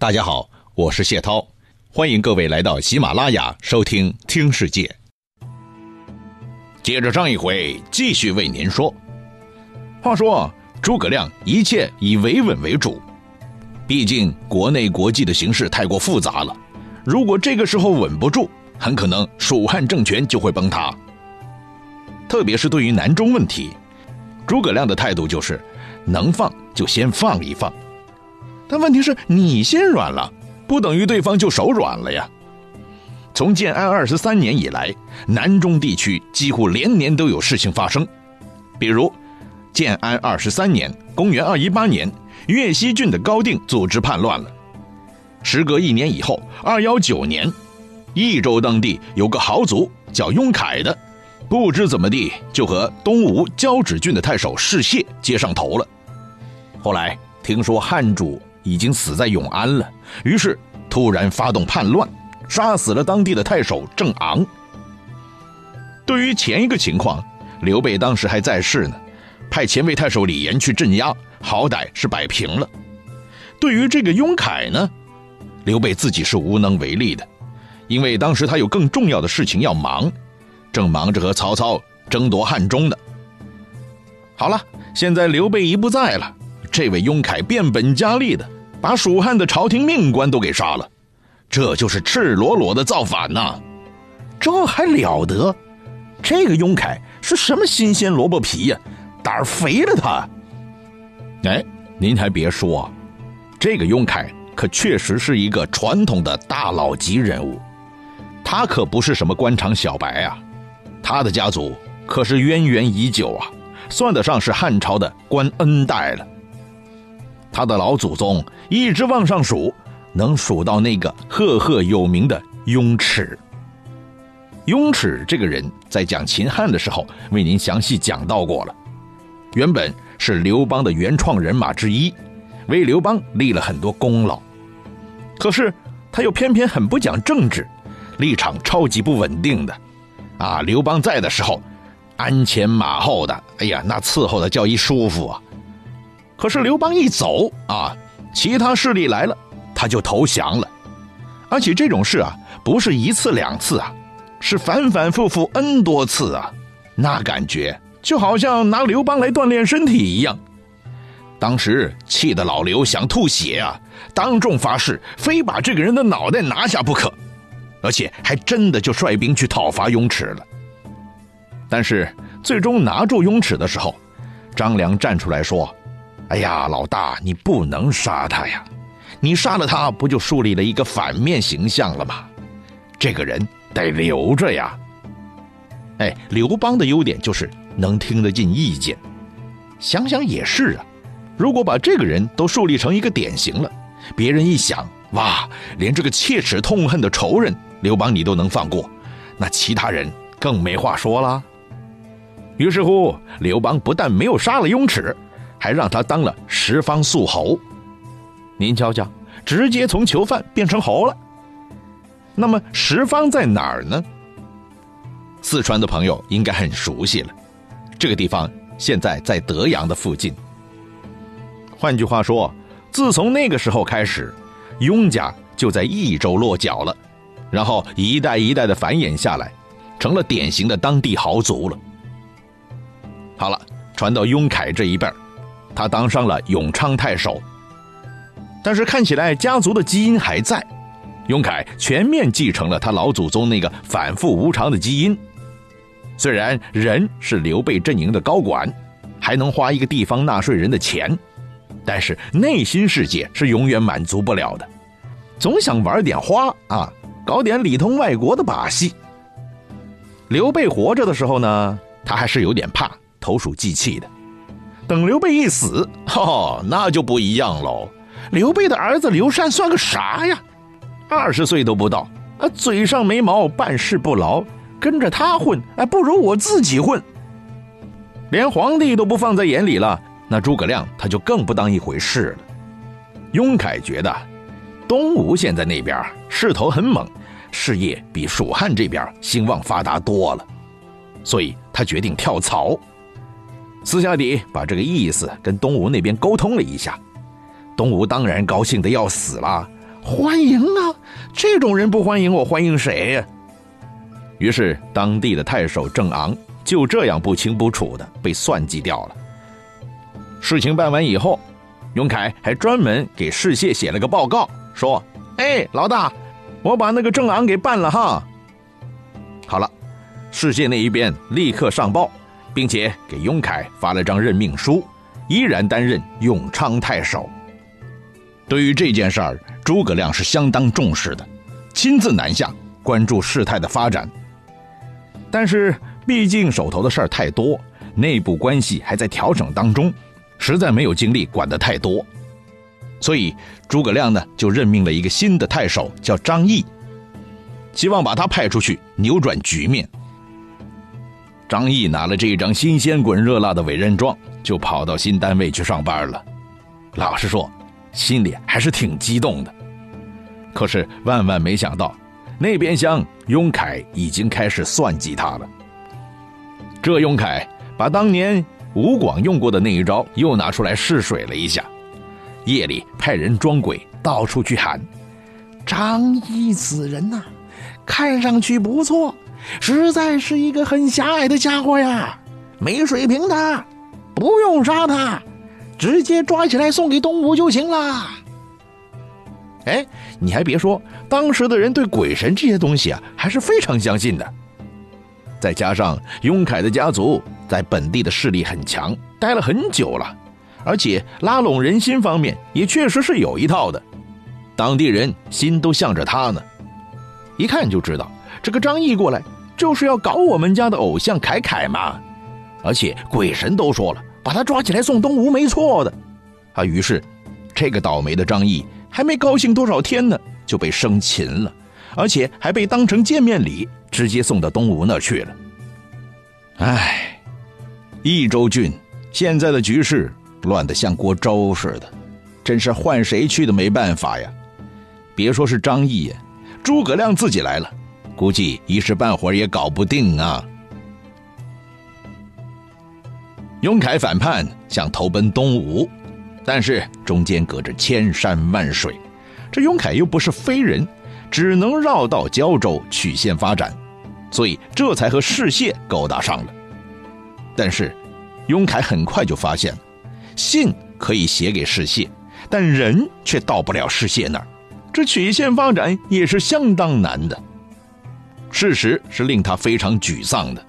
大家好，我是谢涛，欢迎各位来到喜马拉雅收听《听世界》。接着上一回，继续为您说。话说诸葛亮一切以维稳为主，毕竟国内国际的形势太过复杂了，如果这个时候稳不住，很可能蜀汉政权就会崩塌。特别是对于南中问题，诸葛亮的态度就是能放就先放一放。但问题是你心软了，不等于对方就手软了呀。从建安二十三年以来，南中地区几乎连年都有事情发生。比如，建安二十三年（公元二一八年），越西郡的高定组织叛乱了。时隔一年以后，二幺九年，益州当地有个豪族叫雍凯的，不知怎么地就和东吴交趾郡的太守士燮接上头了。后来听说汉主。已经死在永安了，于是突然发动叛乱，杀死了当地的太守郑昂。对于前一个情况，刘备当时还在世呢，派前卫太守李严去镇压，好歹是摆平了。对于这个雍凯呢，刘备自己是无能为力的，因为当时他有更重要的事情要忙，正忙着和曹操争夺汉中呢。好了，现在刘备已不在了，这位雍凯变本加厉的。把蜀汉的朝廷命官都给杀了，这就是赤裸裸的造反呐！这还了得？这个雍凯是什么新鲜萝卜皮呀？胆儿肥了他！哎，您还别说，这个雍凯可确实是一个传统的大佬级人物，他可不是什么官场小白啊，他的家族可是渊源已久啊，算得上是汉朝的官恩代了。他的老祖宗一直往上数，能数到那个赫赫有名的雍齿。雍齿这个人，在讲秦汉的时候，为您详细讲到过了。原本是刘邦的原创人马之一，为刘邦立了很多功劳。可是他又偏偏很不讲政治，立场超级不稳定的。啊，刘邦在的时候，鞍前马后的，哎呀，那伺候的叫一舒服啊。可是刘邦一走啊，其他势力来了，他就投降了，而且这种事啊，不是一次两次啊，是反反复复 n 多次啊，那感觉就好像拿刘邦来锻炼身体一样。当时气得老刘想吐血啊，当众发誓非把这个人的脑袋拿下不可，而且还真的就率兵去讨伐雍齿了。但是最终拿住雍齿的时候，张良站出来说。哎呀，老大，你不能杀他呀！你杀了他，不就树立了一个反面形象了吗？这个人得留着呀。哎，刘邦的优点就是能听得进意见。想想也是啊，如果把这个人都树立成一个典型了，别人一想，哇，连这个切齿痛恨的仇人刘邦你都能放过，那其他人更没话说了。于是乎，刘邦不但没有杀了雍齿。还让他当了十方宿侯，您瞧瞧，直接从囚犯变成侯了。那么十方在哪儿呢？四川的朋友应该很熟悉了，这个地方现在在德阳的附近。换句话说，自从那个时候开始，雍家就在益州落脚了，然后一代一代的繁衍下来，成了典型的当地豪族了。好了，传到雍凯这一辈儿。他当上了永昌太守，但是看起来家族的基因还在，雍凯全面继承了他老祖宗那个反复无常的基因。虽然人是刘备阵营的高管，还能花一个地方纳税人的钱，但是内心世界是永远满足不了的，总想玩点花啊，搞点里通外国的把戏。刘备活着的时候呢，他还是有点怕，投鼠忌器的。等刘备一死，哈，那就不一样喽。刘备的儿子刘禅算个啥呀？二十岁都不到，啊，嘴上没毛，办事不牢，跟着他混，哎，不如我自己混。连皇帝都不放在眼里了，那诸葛亮他就更不当一回事了。雍凯觉得，东吴现在那边势头很猛，事业比蜀汉这边兴旺发达多了，所以他决定跳槽。私下里把这个意思跟东吴那边沟通了一下，东吴当然高兴的要死了。欢迎啊！这种人不欢迎我，欢迎谁呀？于是，当地的太守郑昂就这样不清不楚的被算计掉了。事情办完以后，永凯还专门给世谢写了个报告，说：“哎，老大，我把那个郑昂给办了哈。”好了，世谢那一边立刻上报，并且给雍凯发了张任命书，依然担任永昌太守。对于这件事儿，诸葛亮是相当重视的，亲自南下关注事态的发展。但是，毕竟手头的事儿太多，内部关系还在调整当中，实在没有精力管得太多。所以，诸葛亮呢就任命了一个新的太守，叫张毅，希望把他派出去扭转局面。张毅拿了这张新鲜滚热辣的委任状，就跑到新单位去上班了。老实说，心里还是挺激动的。可是万万没想到。那边厢，雍凯已经开始算计他了。这雍凯把当年吴广用过的那一招又拿出来试水了一下，夜里派人装鬼到处去喊：“张毅此人呐，看上去不错，实在是一个很狭隘的家伙呀，没水平的，不用杀他，直接抓起来送给东吴就行了。”哎，你还别说，当时的人对鬼神这些东西啊，还是非常相信的。再加上雍凯的家族在本地的势力很强，待了很久了，而且拉拢人心方面也确实是有一套的，当地人心都向着他呢。一看就知道，这个张毅过来就是要搞我们家的偶像凯凯嘛。而且鬼神都说了，把他抓起来送东吴没错的。啊，于是这个倒霉的张毅。还没高兴多少天呢，就被生擒了，而且还被当成见面礼，直接送到东吴那去了。唉，益州郡现在的局势乱得像锅粥似的，真是换谁去都没办法呀。别说是张毅，诸葛亮自己来了，估计一时半会儿也搞不定啊。雍凯反叛，想投奔东吴。但是中间隔着千山万水，这雍凯又不是飞人，只能绕道胶州曲线发展，所以这才和世谢勾搭上了。但是，雍凯很快就发现了，信可以写给世谢，但人却到不了世谢那儿，这曲线发展也是相当难的。事实是令他非常沮丧的，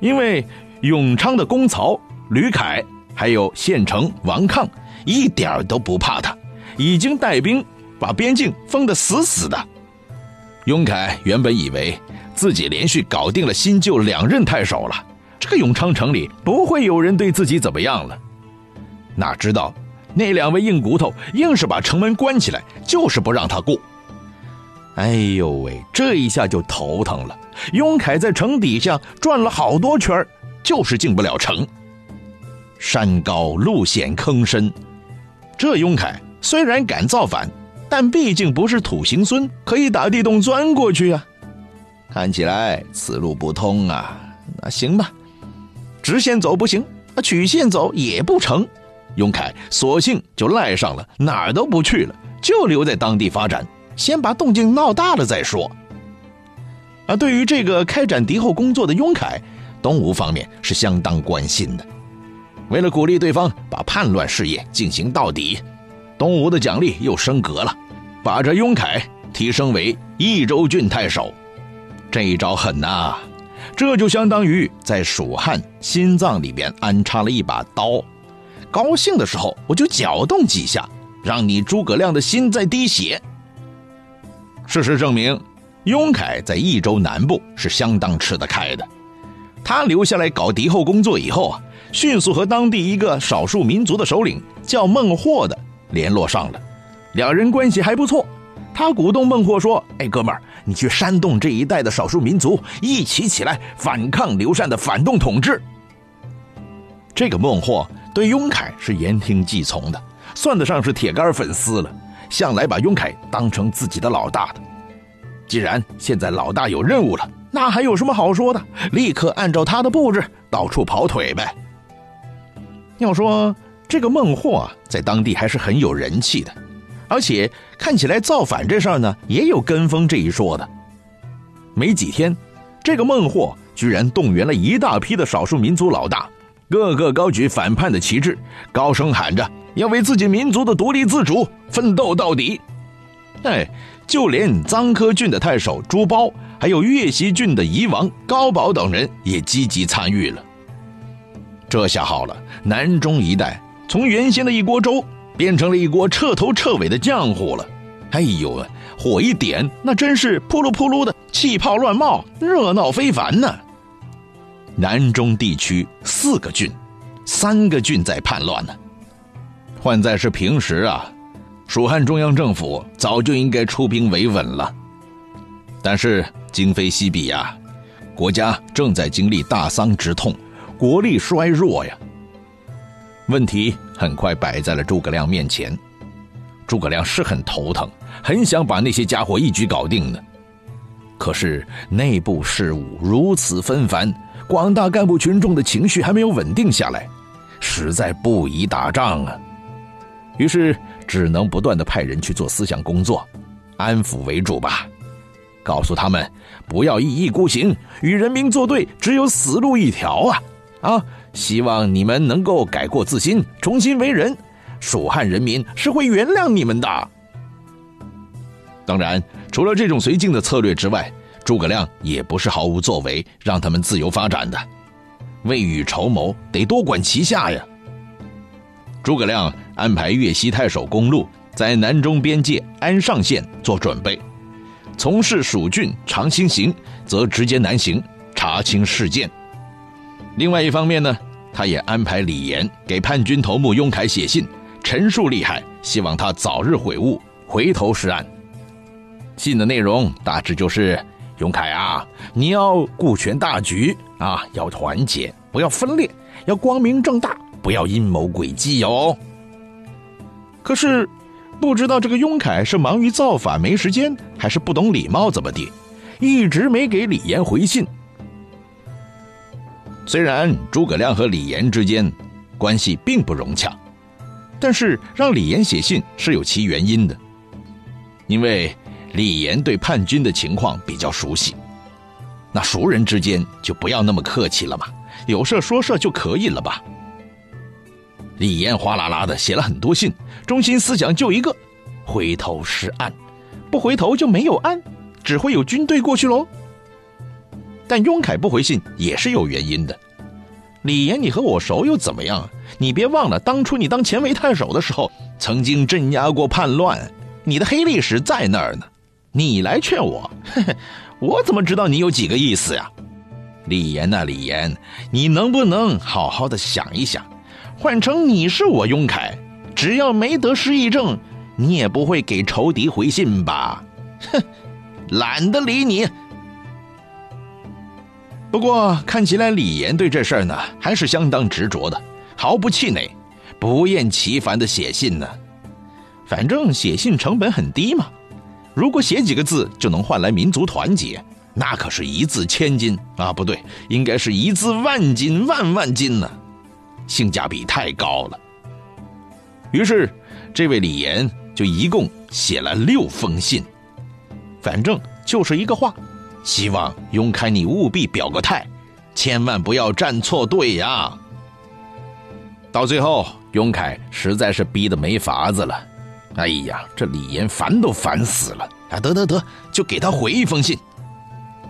因为永昌的公曹吕凯，还有县城王抗。一点都不怕他，已经带兵把边境封得死死的。雍凯原本以为自己连续搞定了新旧两任太守了，这个永昌城里不会有人对自己怎么样了。哪知道那两位硬骨头硬是把城门关起来，就是不让他过。哎呦喂，这一下就头疼了。雍凯在城底下转了好多圈，就是进不了城。山高路险坑深。这雍凯虽然敢造反，但毕竟不是土行孙，可以打地洞钻过去啊。看起来此路不通啊。那行吧，直线走不行，那曲线走也不成。雍凯索性就赖上了，哪儿都不去了，就留在当地发展，先把动静闹大了再说。而对于这个开展敌后工作的雍凯，东吴方面是相当关心的。为了鼓励对方把叛乱事业进行到底，东吴的奖励又升格了，把这雍凯提升为益州郡太守。这一招狠呐！这就相当于在蜀汉心脏里边安插了一把刀，高兴的时候我就搅动几下，让你诸葛亮的心在滴血。事实证明，雍凯在益州南部是相当吃得开的。他留下来搞敌后工作以后啊。迅速和当地一个少数民族的首领叫孟获的联络上了，两人关系还不错。他鼓动孟获说：“哎，哥们儿，你去煽动这一带的少数民族一起起来反抗刘禅的反动统治。”这个孟获对雍凯是言听计从的，算得上是铁杆粉丝了，向来把雍凯当成自己的老大的。既然现在老大有任务了，那还有什么好说的？立刻按照他的布置到处跑腿呗。要说这个孟获啊，在当地还是很有人气的，而且看起来造反这事儿呢，也有跟风这一说的。没几天，这个孟获居然动员了一大批的少数民族老大，个个高举反叛的旗帜，高声喊着要为自己民族的独立自主奋斗到底。哎，就连臧科郡的太守朱褒，还有越西郡的夷王高保等人也积极参与了。这下好了，南中一带从原先的一锅粥。变成了一锅彻头彻尾的浆糊了，哎呦，火一点，那真是扑噜扑噜的气泡乱冒，热闹非凡呢。南中地区四个郡，三个郡在叛乱呢。换在是平时啊，蜀汉中央政府早就应该出兵维稳了。但是今非昔比呀，国家正在经历大丧之痛，国力衰弱呀。问题很快摆在了诸葛亮面前，诸葛亮是很头疼，很想把那些家伙一举搞定的。可是内部事务如此纷繁，广大干部群众的情绪还没有稳定下来，实在不宜打仗啊。于是只能不断的派人去做思想工作，安抚为主吧，告诉他们不要一意孤行，与人民作对，只有死路一条啊！啊！希望你们能够改过自新，重新为人。蜀汉人民是会原谅你们的。当然，除了这种绥靖的策略之外，诸葛亮也不是毫无作为，让他们自由发展的。未雨绸缪，得多管齐下呀。诸葛亮安排越西太守公路在南中边界安上县做准备，从事蜀郡长兴行，则直接南行查清事件。另外一方面呢，他也安排李严给叛军头目雍凯写信，陈述利害，希望他早日悔悟，回头是岸。信的内容大致就是：雍凯啊，你要顾全大局啊，要团结，不要分裂，要光明正大，不要阴谋诡计哟。可是，不知道这个雍凯是忙于造反没时间，还是不懂礼貌怎么地，一直没给李严回信。虽然诸葛亮和李严之间关系并不融洽，但是让李严写信是有其原因的。因为李严对叛军的情况比较熟悉，那熟人之间就不要那么客气了嘛，有事说事就可以了吧。李严哗啦啦的写了很多信，中心思想就一个：回头是岸，不回头就没有岸，只会有军队过去喽。但雍凯不回信也是有原因的。李岩，你和我熟又怎么样？你别忘了，当初你当前卫太守的时候，曾经镇压过叛乱，你的黑历史在那儿呢。你来劝我，我怎么知道你有几个意思呀？李岩呐，李岩，你能不能好好的想一想？换成你是我雍凯，只要没得失忆症，你也不会给仇敌回信吧？哼，懒得理你。不过看起来李岩对这事儿呢还是相当执着的，毫不气馁，不厌其烦的写信呢。反正写信成本很低嘛，如果写几个字就能换来民族团结，那可是一字千金啊！不对，应该是一字万金，万万金呢，性价比太高了。于是，这位李岩就一共写了六封信，反正就是一个话。希望雍凯你务必表个态，千万不要站错队呀！到最后，雍凯实在是逼得没法子了。哎呀，这李岩烦都烦死了啊！得得得，就给他回一封信。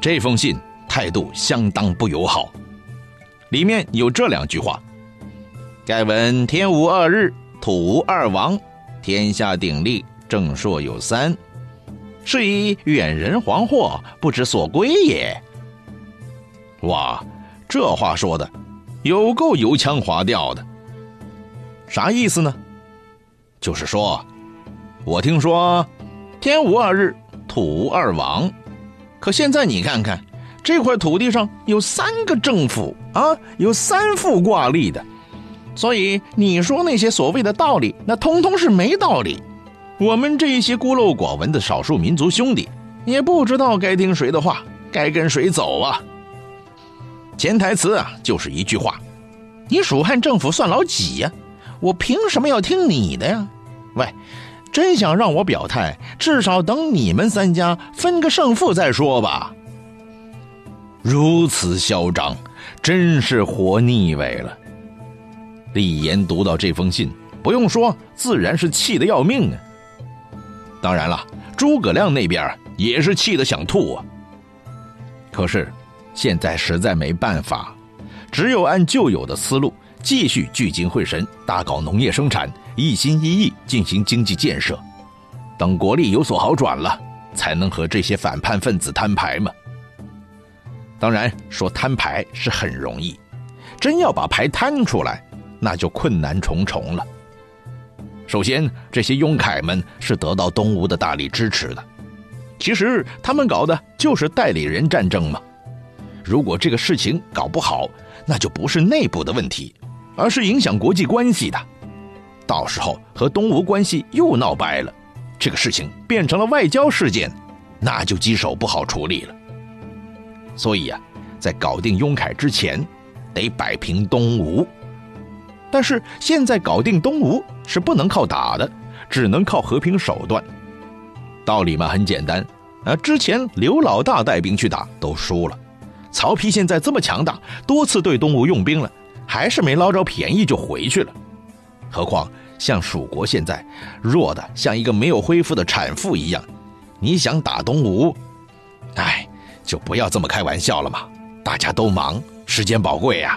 这封信态度相当不友好，里面有这两句话：“盖闻天无二日，土无二王，天下鼎立，正朔有三。”是以远人惶惑，不知所归也。哇，这话说的有够油腔滑调的，啥意思呢？就是说，我听说天无二日，土无二王，可现在你看看，这块土地上有三个政府啊，有三副挂历的，所以你说那些所谓的道理，那通通是没道理。我们这些孤陋寡闻的少数民族兄弟，也不知道该听谁的话，该跟谁走啊。潜台词啊，就是一句话：你蜀汉政府算老几呀？我凭什么要听你的呀？喂，真想让我表态，至少等你们三家分个胜负再说吧。如此嚣张，真是活腻味了。李严读到这封信，不用说，自然是气得要命啊。当然了，诸葛亮那边也是气得想吐啊。可是，现在实在没办法，只有按旧有的思路，继续聚精会神，大搞农业生产，一心一意进行经济建设。等国力有所好转了，才能和这些反叛分子摊牌嘛。当然，说摊牌是很容易，真要把牌摊出来，那就困难重重了。首先，这些庸凯们是得到东吴的大力支持的。其实他们搞的就是代理人战争嘛。如果这个事情搞不好，那就不是内部的问题，而是影响国际关系的。到时候和东吴关系又闹掰了，这个事情变成了外交事件，那就棘手不好处理了。所以呀，在搞定雍凯之前，得摆平东吴。但是现在搞定东吴是不能靠打的，只能靠和平手段。道理嘛很简单，啊，之前刘老大带兵去打都输了，曹丕现在这么强大，多次对东吴用兵了，还是没捞着便宜就回去了。何况像蜀国现在弱的像一个没有恢复的产妇一样，你想打东吴，哎，就不要这么开玩笑了嘛，大家都忙，时间宝贵呀。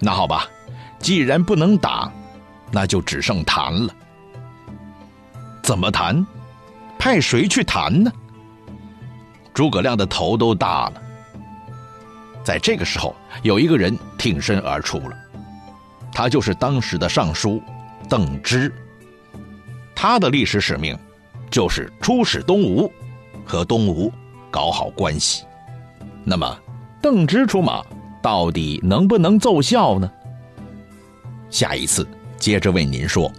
那好吧，既然不能打，那就只剩谈了。怎么谈？派谁去谈呢？诸葛亮的头都大了。在这个时候，有一个人挺身而出了，他就是当时的尚书邓芝。他的历史使命就是出使东吴，和东吴搞好关系。那么，邓芝出马到底能不能奏效呢？下一次接着为您说。